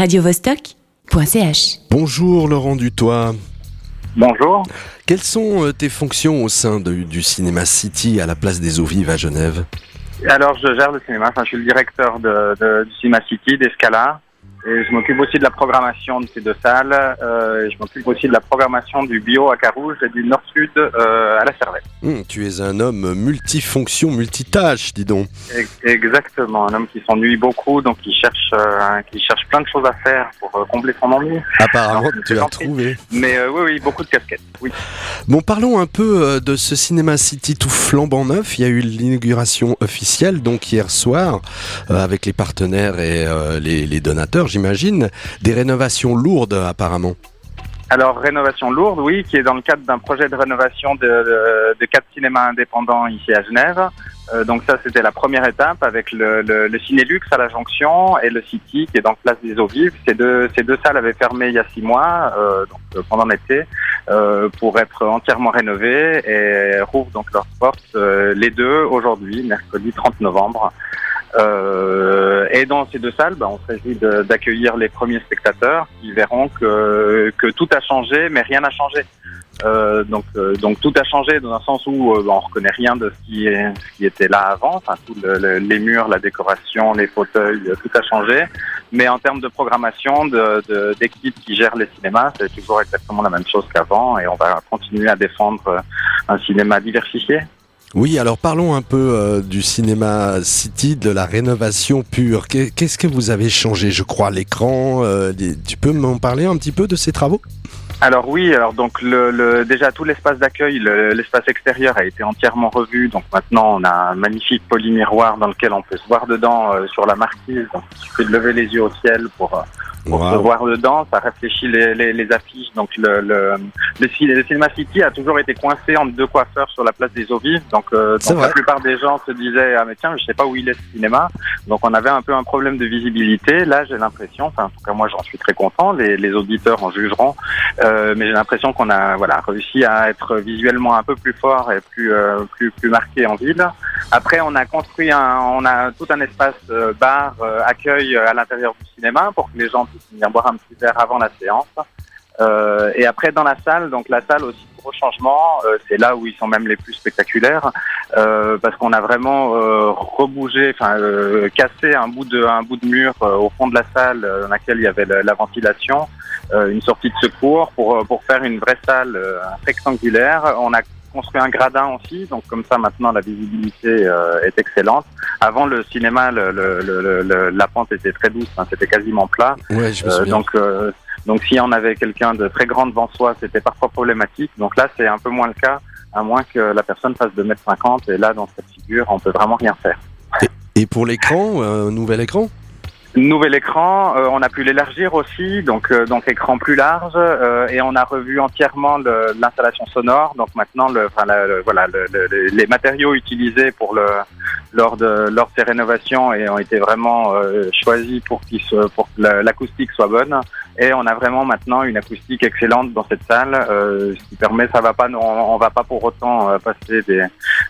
radiovostok.ch. Bonjour Laurent Dutoit. Bonjour. Quelles sont euh, tes fonctions au sein de- du Cinéma City à la place des Eaux Vives à Genève? Alors, je gère le cinéma. Enfin, je suis le directeur de, de- du Cinema City, d'Escala. Et je m'occupe aussi de la programmation de ces deux salles. Euh, et je m'occupe aussi de la programmation du bio à Carouge et du Nord-Sud euh, à la Servette. Hum, Tu es un homme multifonction, multitâche, dis donc. Exactement. Un homme qui s'ennuie beaucoup, donc qui cherche, euh, qui cherche plein de choses à faire pour combler son ennui. Apparemment, tu as trouvé. Mais oui, oui, beaucoup de casquettes. Oui. Bon, parlons un peu de ce Cinéma City tout flambant neuf. Il y a eu l'inauguration officielle, donc hier soir, avec les partenaires et les, les donateurs, j'imagine. Des rénovations lourdes, apparemment. Alors, rénovation lourde, oui, qui est dans le cadre d'un projet de rénovation de, quatre cinémas indépendants ici à Genève. Euh, donc ça, c'était la première étape avec le, le, le à la Jonction et le City qui est dans Place des Eaux Vives. Ces deux, salles avaient fermé il y a six mois, euh, donc euh, pendant l'été, pour être entièrement rénovées et rouvrent donc leurs portes les deux aujourd'hui, mercredi 30 novembre. Euh, et dans ces deux salles, bah, on se réjouit d'accueillir les premiers spectateurs qui verront que, que tout a changé, mais rien n'a changé. Euh, donc, euh, donc tout a changé dans un sens où euh, bah, on reconnaît rien de ce qui, ce qui était là avant. Enfin, tout le- le- les murs, la décoration, les fauteuils, euh, tout a changé. Mais en termes de programmation, de- d'équipe qui gère les cinémas, c'est toujours exactement la même chose qu'avant, et on va continuer à défendre euh, un cinéma diversifié. Oui, alors parlons un peu euh, du cinéma City, de la rénovation pure. Qu'est- Qu'est-ce que vous avez changé Je crois l'écran. euh, tu peux m'en parler un petit peu de ces travaux? Alors oui, alors donc le, le- déjà tout l'espace d'accueil, le- l'espace extérieur a été entièrement revu. Donc maintenant on a un magnifique polymiroir dans lequel on peut se voir dedans euh, sur la marquise. Donc il suffit de lever les yeux au ciel pour, euh, pour se voir dedans. Ça réfléchit les, les, les affiches. Donc le, le, le, ci- le Cinema City a toujours été coincé entre deux coiffeurs sur la place des Eaux Vives. Donc, euh, donc la plupart des gens se disaient ah mais tiens je sais pas où il est ce cinéma. Donc on avait un peu un problème de visibilité. Là j'ai l'impression, enfin en tout cas moi j'en suis très content. Les, les auditeurs en jugeront. Euh, mais j'ai l'impression qu'on a voilà réussi à être visuellement un peu plus fort et plus euh, plus plus marqué en ville. Après, on a construit un, on a tout un espace euh, bar euh, accueil euh, à l'intérieur du cinéma pour que les gens puissent venir boire un petit verre avant la séance. Euh, et après, dans la salle, donc la salle aussi gros changement, euh, c'est là où ils sont même les plus spectaculaires euh, parce qu'on a vraiment euh, rebougé, enfin euh, cassé un bout de un bout de mur euh, au fond de la salle euh, dans laquelle il y avait la, la ventilation, euh, une sortie de secours pour pour faire une vraie salle euh, rectangulaire. On a construit un gradin aussi, donc comme ça maintenant la visibilité euh, est excellente. Avant le cinéma, le, le, le- le- la pente était très douce, hein, c'était quasiment plat. Ouais, je me Euh, donc, euh, donc si on avait quelqu'un de très grand devant soi, c'était parfois problématique. Donc là, c'est un peu moins le cas, à moins que la personne fasse 2 mètres 50 Et là, dans cette figure, on peut vraiment rien faire. Et pour l'écran, euh, nouvel écran? Nouvel écran, euh, on a pu l'élargir aussi, donc euh, donc écran plus large, euh, et on a revu entièrement l'installation sonore. Donc maintenant, le, enfin, la- le- voilà, le- le- les matériaux utilisés pour le lors de lors de ces rénovations et ont été vraiment choisis pour qu'ils pour que la- l'acoustique soit bonne. Et on a vraiment maintenant une acoustique excellente dans cette salle, euh, ce qui permet, ça va pas, non, on va pas pour autant euh, passer des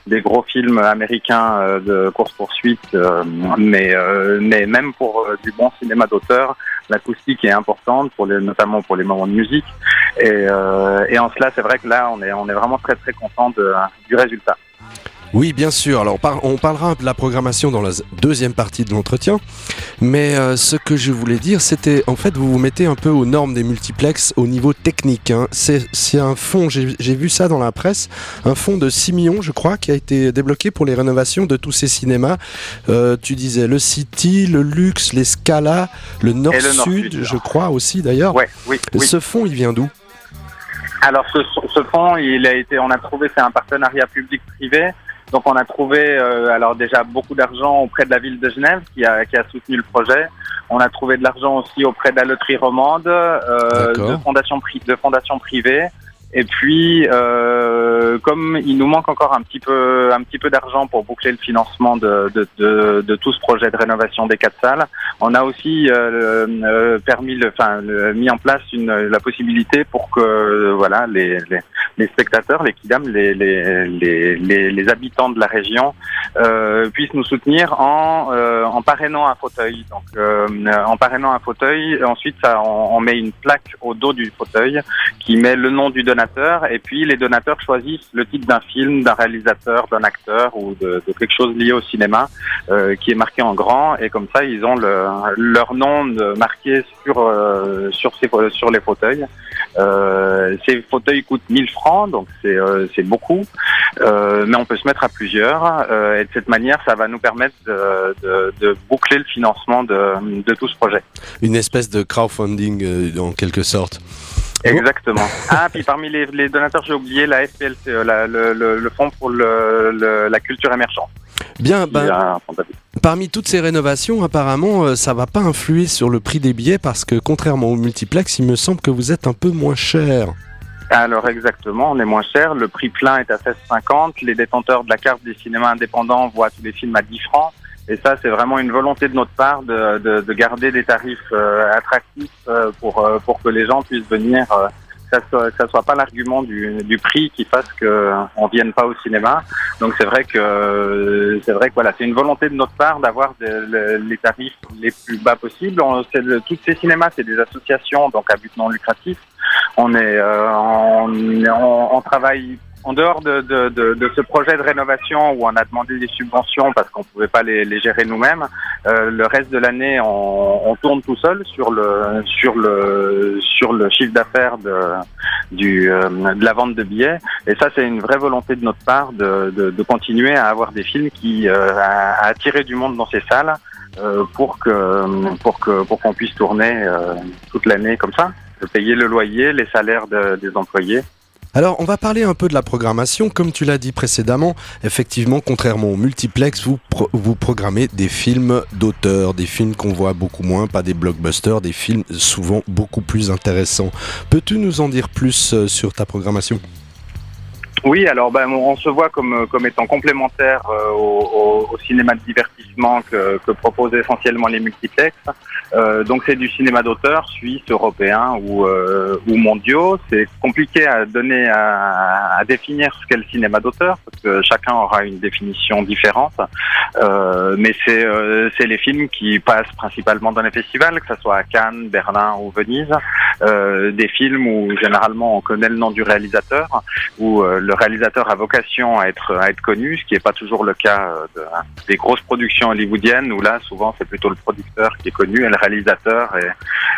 des gros films américains euh, de course poursuite, euh, mais euh, mais même pour euh, du bon cinéma d'auteur, l'acoustique est importante pour les notamment pour les moments de musique. Et et en cela, c'est vrai que là, on est on est vraiment très très content de, du résultat. Oui, bien sûr. Alors, on parlera de la programmation dans la deuxième partie de l'entretien. Mais euh, ce que je voulais dire, c'était en fait, vous vous mettez un peu aux normes des multiplex au niveau technique. hein. C'est un fonds, j'ai vu ça dans la presse, un fonds de 6 millions, je crois, qui a été débloqué pour les rénovations de tous ces cinémas. Euh, tu disais le City, le Luxe, les Scala, le Nord-Sud, Nord-Sud. je crois aussi d'ailleurs. Ouais, oui, oui. Ce fonds, il vient d'où? Alors ce, ce fonds, il a été, on a trouvé, c'est un partenariat public-privé. Donc on a trouvé, euh, alors déjà beaucoup d'argent auprès de la ville de Genève qui a, qui a soutenu le projet. On a trouvé de l'argent aussi auprès de la loterie romande, euh, de fondations pri- de fondations privées. Et puis, euh, comme il nous manque encore un petit peu, un petit peu d'argent pour boucler le financement de, de, de, de tout ce projet de rénovation des quatre salles, on a aussi euh, euh, permis, le, enfin, mis en place une, la possibilité pour que, euh, voilà, les, les, les spectateurs, les kidam, les, les, les, les, habitants de la région puissent nous soutenir en, en parrainant un fauteuil. Donc, en parrainant un fauteuil, ensuite, ça, on, on, met une plaque au dos du fauteuil qui met le nom du donateur, et puis les donateurs choisissent le titre d'un film, d'un réalisateur, d'un acteur ou de, de, quelque chose lié au cinéma qui est marqué en grand, et comme ça, ils ont le, leur nom marqué sur sur ces les fauteuils. Euh, ces fauteuils coûtent 1000 francs, donc c'est euh, beaucoup, euh, mais on peut se mettre à plusieurs. et de cette manière, ça va nous permettre de, de, boucler le financement de, de, tout ce projet. Une espèce de crowdfunding en quelque sorte. Exactement. Ah, puis parmi les, les donateurs, j'ai oublié la FPLCE, le, le, le, Fonds pour le, la culture émergente. Bien, ben, parmi toutes ces rénovations, apparemment, euh, ça va pas influer sur le prix des billets parce que contrairement au multiplex, il me semble que vous êtes un peu moins cher. Alors exactement, on est moins cher. Le prix plein est à 16,50. Les détenteurs de la carte des cinémas indépendants voient tous les films à 10 francs. Et ça, c'est vraiment une volonté de notre part de, de, de garder des tarifs euh, attractifs euh, pour, pour que les gens puissent venir ça soit, ça soit pas l'argument du, du, prix qui fasse que on vienne pas au cinéma. Donc c'est vrai que c'est vrai que voilà, c'est une volonté de notre part d'avoir les tarifs les plus bas possibles. On, tous ces cinémas, c'est des associations donc à but non lucratif. On est, euh, on, on, on travaille en dehors de, de, de, de, ce projet de rénovation où on a demandé des subventions parce qu'on pouvait pas les, les gérer nous-mêmes, euh, le reste de l'année on, on, tourne tout seul sur le sur le sur le chiffre d'affaires de du euh, de la vente de billets. Et ça c'est une vraie volonté de notre part de, de, continuer à avoir des films qui euh, à, du monde dans ces salles euh, pour que pour que pour qu'on puisse tourner euh, toute l'année comme ça, payer le loyer, les salaires des employés alors, on va parler un peu de la programmation. Comme tu l'as dit précédemment, effectivement, contrairement au multiplex, vous, vous programmez des films d'auteur, des films qu'on voit beaucoup moins, pas des blockbusters, des films souvent beaucoup plus intéressants. Peux-tu nous en dire plus euh, sur ta programmation? Oui, alors ben, on se voit comme, comme étant complémentaire euh, au, au, cinéma de divertissement que, que proposent essentiellement les multiplex. Euh, donc c'est du cinéma d'auteur suisse, européen ou, euh, ou mondiaux. C'est compliqué à donner, à, à, définir ce qu'est le cinéma d'auteur parce que chacun aura une définition différente. Euh, mais c'est euh, c'est les films qui passent principalement dans les festivals, que ce soit à Cannes, Berlin ou Venise. des films où généralement on connaît le nom du réalisateur, où le réalisateur a vocation à être, à être connu, ce qui n'est pas toujours le cas euh, de, des grosses productions hollywoodiennes, où là, souvent, c'est plutôt le producteur qui est connu réalisateur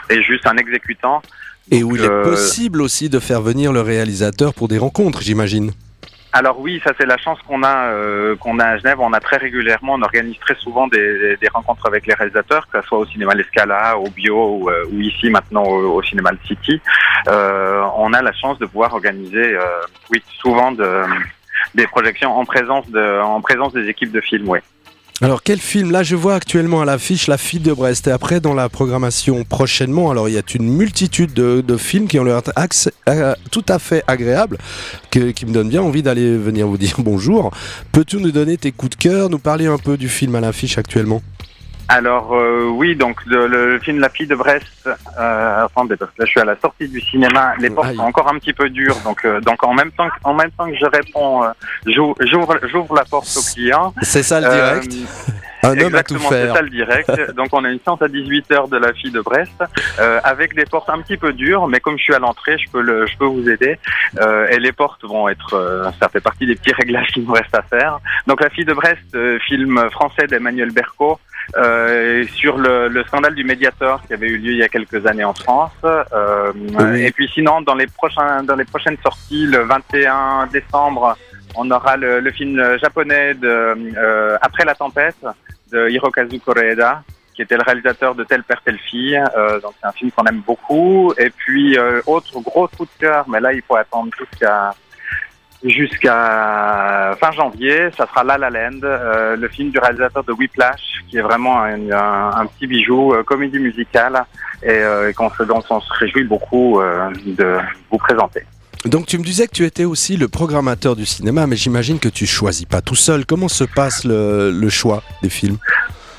est juste un exécutant. Et où il est euh, possible aussi de faire venir le réalisateur pour des rencontres, j'imagine. Alors oui, ça c'est la chance qu'on a euh, qu'on a à Genève. On a très régulièrement, on organise très souvent des, des rencontres avec les réalisateurs, que ce soit au cinéma L'Escala, au Bio ou, euh, ou ici maintenant au, au cinéma Le City. Euh, on a la chance de pouvoir organiser, oui, souvent de, des projections en présence de en présence des équipes de films, oui. Alors quel film? Là je vois actuellement à l'affiche La fille de Brest. Et après dans la programmation prochainement, alors il y a une multitude de, films qui ont l'air euh, tout à fait agréables, qui me donnent bien envie d'aller venir vous dire bonjour. Peux-tu nous donner tes coups de cœur, nous parler un peu du film à l'affiche actuellement? Alors euh, oui, donc le, film La fille de Brest. Euh, attendez, parce que là je suis à la sortie du cinéma. Les portes sont encore un petit peu dures, donc euh, donc en même temps que, en même temps que je réponds, euh, j'ouvre j'ouvre la porte au client. C'est ça le direct. Un homme à tout faire. C'est ça le direct. Donc on a une séance à 18h de la fille de Brest euh, avec des portes un petit peu dures, mais comme je suis à l'entrée, je peux le, je peux vous aider. Euh, et les portes vont être, euh, ça fait partie des petits réglages qui nous restent à faire. Donc la fille de Brest, euh, film français d'Emmanuel Berco. Euh, sur le, le, scandale du médiateur qui avait eu lieu il y a quelques années en France. Euh, Et puis sinon, dans les prochains, dans les prochaines sorties, le 21 décembre, on aura le, le film japonais de euh, Après la tempête de Hirokazu Koreeda, qui était le réalisateur de Tel Père, Telle Fille. Euh, donc c'est un film qu'on aime beaucoup. Et puis, euh, autre gros coup de cœur, mais là, il faut attendre jusqu'à jusqu'à fin janvier, ça sera La La Land, euh, le film du réalisateur de Whiplash, qui est vraiment un, petit bijou, euh, comédie musicale, et, euh, dont on se réjouit beaucoup de vous présenter. Donc tu me disais que tu étais aussi le programmateur du cinéma, mais j'imagine que tu choisis pas tout seul. Comment se passe le choix des films?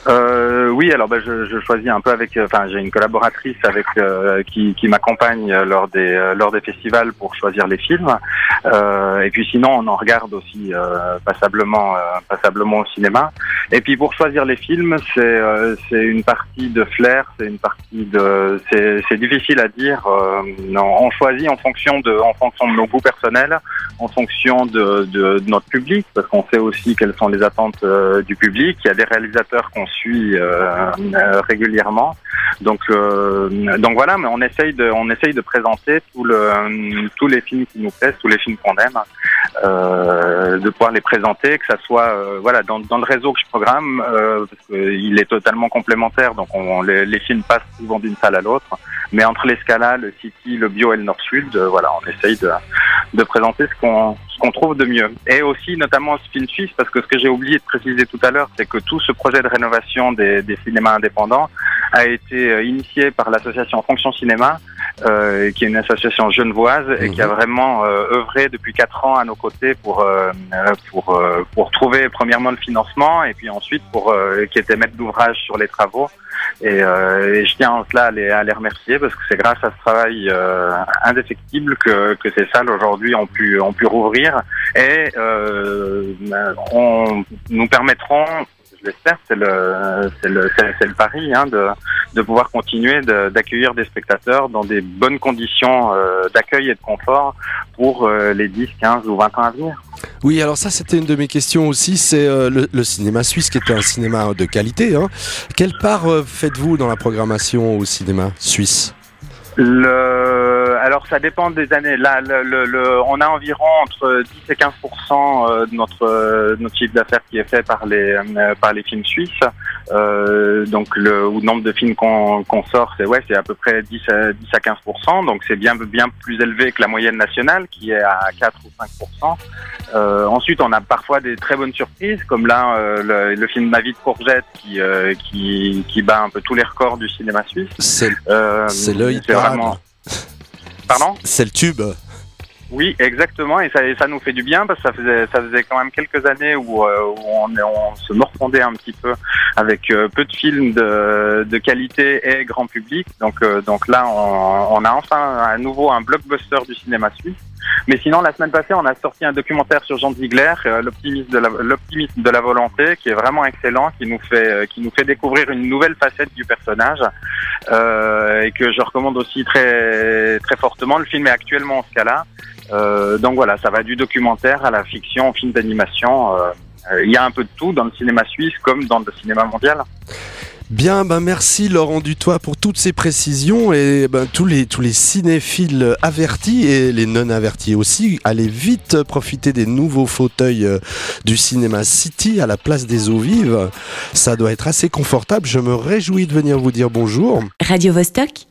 Euh, Euh, oui, alors bah, je, je, choisis un peu avec. Enfin, j'ai une collaboratrice avec euh, qui, qui m'accompagne lors des euh, lors des festivals pour choisir les films. Euh, et puis sinon, on en regarde aussi passablement passablement au cinéma. Et puis pour choisir les films, c'est c'est une partie de flair, c'est une partie de. C'est difficile à dire. On choisit en fonction de en fonction de nos goûts personnels, en fonction de, de, de notre public, parce qu'on sait aussi quelles sont les attentes du public. Il y a des réalisateurs qu'on suit euh, euh, régulièrement. Donc, euh, donc voilà, mais on essaye de, on essaye de présenter tous les films qui nous plaisent, tous les films qu'on aime, de pouvoir les présenter, que ça soit, voilà, dans, dans le réseau que je programme, parce qu'il est totalement complémentaire, donc on, les, les films passent souvent d'une salle à l'autre. Mais entre l'escala, le city, le bio et le nord-sud, voilà, on essaye de, de présenter ce qu'on trouve de mieux. Et aussi notamment ce film suisse, parce que ce que j'ai oublié de préciser tout à l'heure, c'est que tout ce projet de rénovation des, des cinémas indépendants a été euh, initié par l'association Fonction Cinéma, euh, qui est une association genevoise et qui a mhm. vraiment euh, œuvré depuis quatre ans à nos côtés pour euh, pour pour trouver premièrement le financement et puis ensuite pour qui était maître d'ouvrage sur les travaux et, et, je tiens en cela à les, à les remercier parce que c'est grâce à ce travail indéfectible que, que ces salles aujourd'hui ont pu ont pu rouvrir et on, nous permettront l'espère, c'est le, c'est le, c'est, le pari hein, de, de pouvoir continuer d'accueillir des spectateurs dans des bonnes conditions euh, d'accueil et de confort pour euh, les 10, 15 ou 20 ans à venir. Oui, alors ça c'était une de mes questions aussi, c'est euh, le, cinéma suisse qui est un cinéma de qualité. Hein. Quelle part faites-vous dans la programmation au cinéma suisse? Le, alors ça dépend des années. Là, le, le, on a environ entre 10 et 15 euh, de notre, euh, notre chiffre d'affaires qui est fait par les euh, par les films suisses. Euh, donc le, nombre de films qu'on sort, c'est ouais, c'est à peu près 10 à 10 à 15 Donc c'est bien bien plus élevé que la moyenne nationale qui est à 4 ou 5 euh, Ensuite, on a parfois des très bonnes surprises, comme là le, le, film Ma vie de courgette qui qui qui bat un peu tous les records du cinéma suisse. C'est c'est l'œil Pardon C'est le tube. Oui, exactement, et ça, ça nous fait du bien parce que ça faisait, ça faisait quand même quelques années où, euh, où on, on, se morfondait un petit peu avec euh, peu de films de, de, qualité et grand public. Donc, euh, donc là, on, on, a enfin à nouveau un blockbuster du cinéma suisse. Mais sinon, la semaine passée, on a sorti un documentaire sur Jean Ziegler, l'optimisme de la, l'optimisme de la volonté, qui est vraiment excellent, qui nous fait, qui nous fait découvrir une nouvelle facette du personnage et que je recommande aussi très, très fortement. Le film est actuellement en scala. Euh, donc voilà, ça va du documentaire à la fiction, au film d'animation. Euh, il y a un peu de tout dans le cinéma suisse comme dans le cinéma mondial. Bien, ben merci Laurent Dutoit pour toutes ces précisions et ben, tous, les, tous les cinéphiles avertis et les non avertis aussi, allez vite profiter des nouveaux fauteuils euh, du cinéma City à la place des eaux vives. Ça doit être assez confortable, je me réjouis de venir vous dire bonjour. Radio -Vostok